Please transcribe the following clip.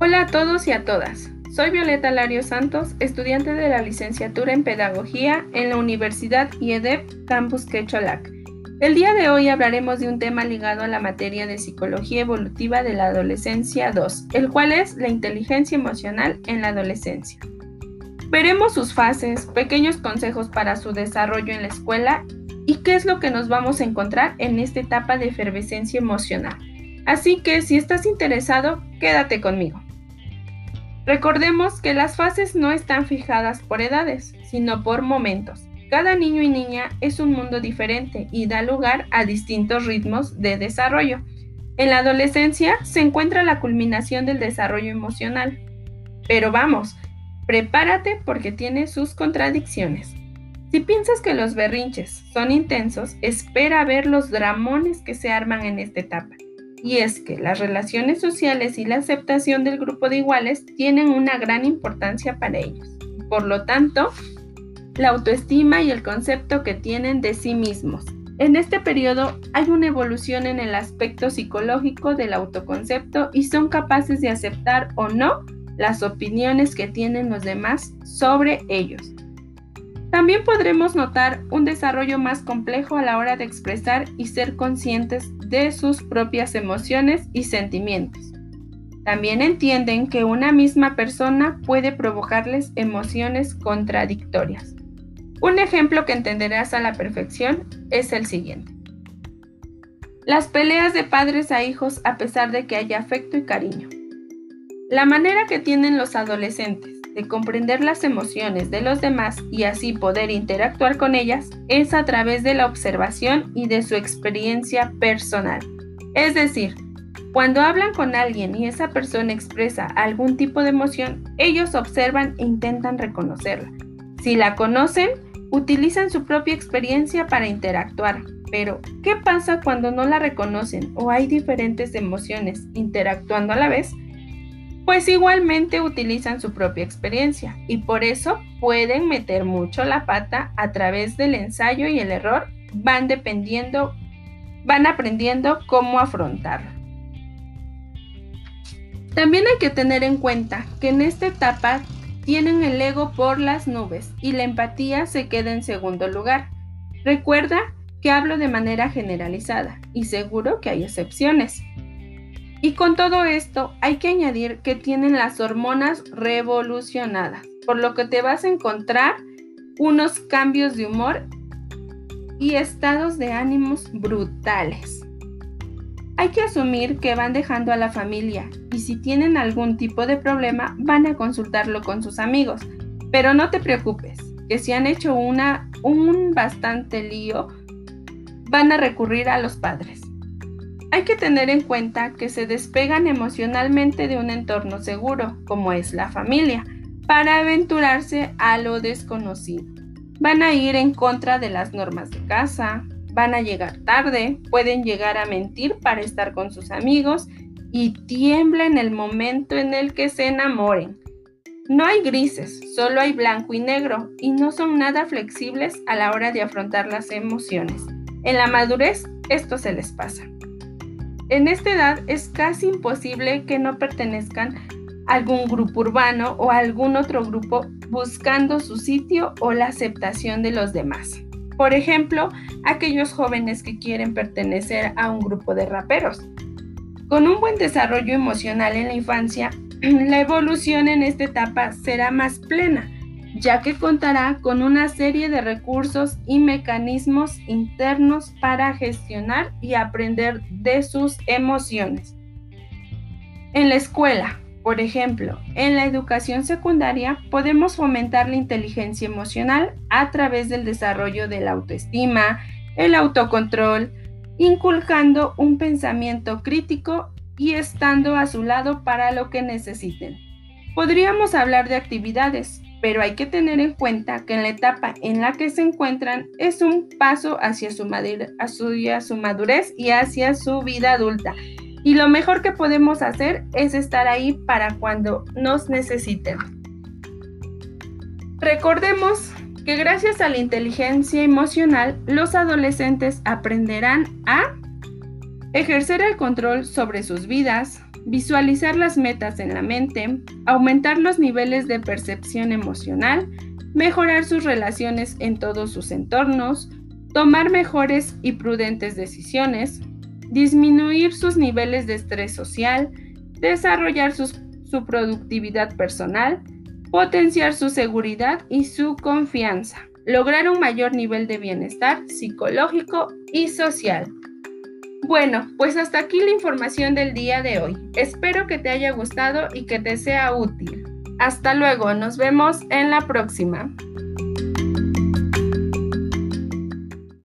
Hola a todos y a todas. Soy Violeta Lario Santos, estudiante de la licenciatura en Pedagogía en la Universidad IEDEP Campus Quecholac. El día de hoy hablaremos de un tema ligado a la materia de Psicología Evolutiva de la Adolescencia 2, el cual es la inteligencia emocional en la adolescencia. Veremos sus fases, pequeños consejos para su desarrollo en la escuela y qué es lo que nos vamos a encontrar en esta etapa de efervescencia emocional. Así que si estás interesado, quédate conmigo. Recordemos que las fases no están fijadas por edades, sino por momentos. Cada niño y niña es un mundo diferente y da lugar a distintos ritmos de desarrollo. En la adolescencia se encuentra la culminación del desarrollo emocional. Pero vamos, prepárate porque tiene sus contradicciones. Si piensas que los berrinches son intensos, espera ver los dramones que se arman en esta etapa y es que las relaciones sociales y la aceptación del grupo de iguales tienen una gran importancia para ellos. Por lo tanto, la autoestima y el concepto que tienen de sí mismos. En este periodo hay una evolución en el aspecto psicológico del autoconcepto y son capaces de aceptar o no las opiniones que tienen los demás sobre ellos. También podremos notar un desarrollo más complejo a la hora de expresar y ser conscientes de sus propias emociones y sentimientos. También entienden que una misma persona puede provocarles emociones contradictorias. Un ejemplo que entenderás a la perfección es el siguiente. Las peleas de padres a hijos a pesar de que haya afecto y cariño. La manera que tienen los adolescentes de comprender las emociones de los demás y así poder interactuar con ellas es a través de la observación y de su experiencia personal. Es decir, cuando hablan con alguien y esa persona expresa algún tipo de emoción, ellos observan e intentan reconocerla. Si la conocen, utilizan su propia experiencia para interactuar. Pero, ¿qué pasa cuando no la reconocen o hay diferentes emociones interactuando a la vez? Pues igualmente utilizan su propia experiencia y por eso pueden meter mucho la pata a través del ensayo y el error, van dependiendo, van aprendiendo cómo afrontarlo. También hay que tener en cuenta que en esta etapa tienen el ego por las nubes y la empatía se queda en segundo lugar. Recuerda que hablo de manera generalizada y seguro que hay excepciones. Y con todo esto hay que añadir que tienen las hormonas revolucionadas, por lo que te vas a encontrar unos cambios de humor y estados de ánimos brutales. Hay que asumir que van dejando a la familia y si tienen algún tipo de problema van a consultarlo con sus amigos. Pero no te preocupes, que si han hecho una, un bastante lío, van a recurrir a los padres. Hay que tener en cuenta que se despegan emocionalmente de un entorno seguro, como es la familia, para aventurarse a lo desconocido. Van a ir en contra de las normas de casa, van a llegar tarde, pueden llegar a mentir para estar con sus amigos y tiembla en el momento en el que se enamoren. No hay grises, solo hay blanco y negro y no son nada flexibles a la hora de afrontar las emociones. En la madurez esto se les pasa. En esta edad es casi imposible que no pertenezcan a algún grupo urbano o a algún otro grupo buscando su sitio o la aceptación de los demás. Por ejemplo, aquellos jóvenes que quieren pertenecer a un grupo de raperos. Con un buen desarrollo emocional en la infancia, la evolución en esta etapa será más plena ya que contará con una serie de recursos y mecanismos internos para gestionar y aprender de sus emociones. En la escuela, por ejemplo, en la educación secundaria podemos fomentar la inteligencia emocional a través del desarrollo de la autoestima, el autocontrol, inculcando un pensamiento crítico y estando a su lado para lo que necesiten. Podríamos hablar de actividades pero hay que tener en cuenta que en la etapa en la que se encuentran es un paso hacia su, madurez y hacia su vida adulta. Y lo mejor que podemos hacer es estar ahí para cuando nos necesiten. Recordemos que gracias a la inteligencia emocional, los adolescentes aprenderán a ejercer el control sobre sus vidas, visualizar las metas en la mente, aumentar los niveles de percepción emocional, mejorar sus relaciones en todos sus entornos, tomar mejores y prudentes decisiones, disminuir sus niveles de estrés social, desarrollar su productividad personal, potenciar su seguridad y su confianza, lograr un mayor nivel de bienestar psicológico y social. Bueno, pues hasta aquí la información del día de hoy. Espero que te haya gustado y que te sea útil. Hasta luego, nos vemos en la próxima.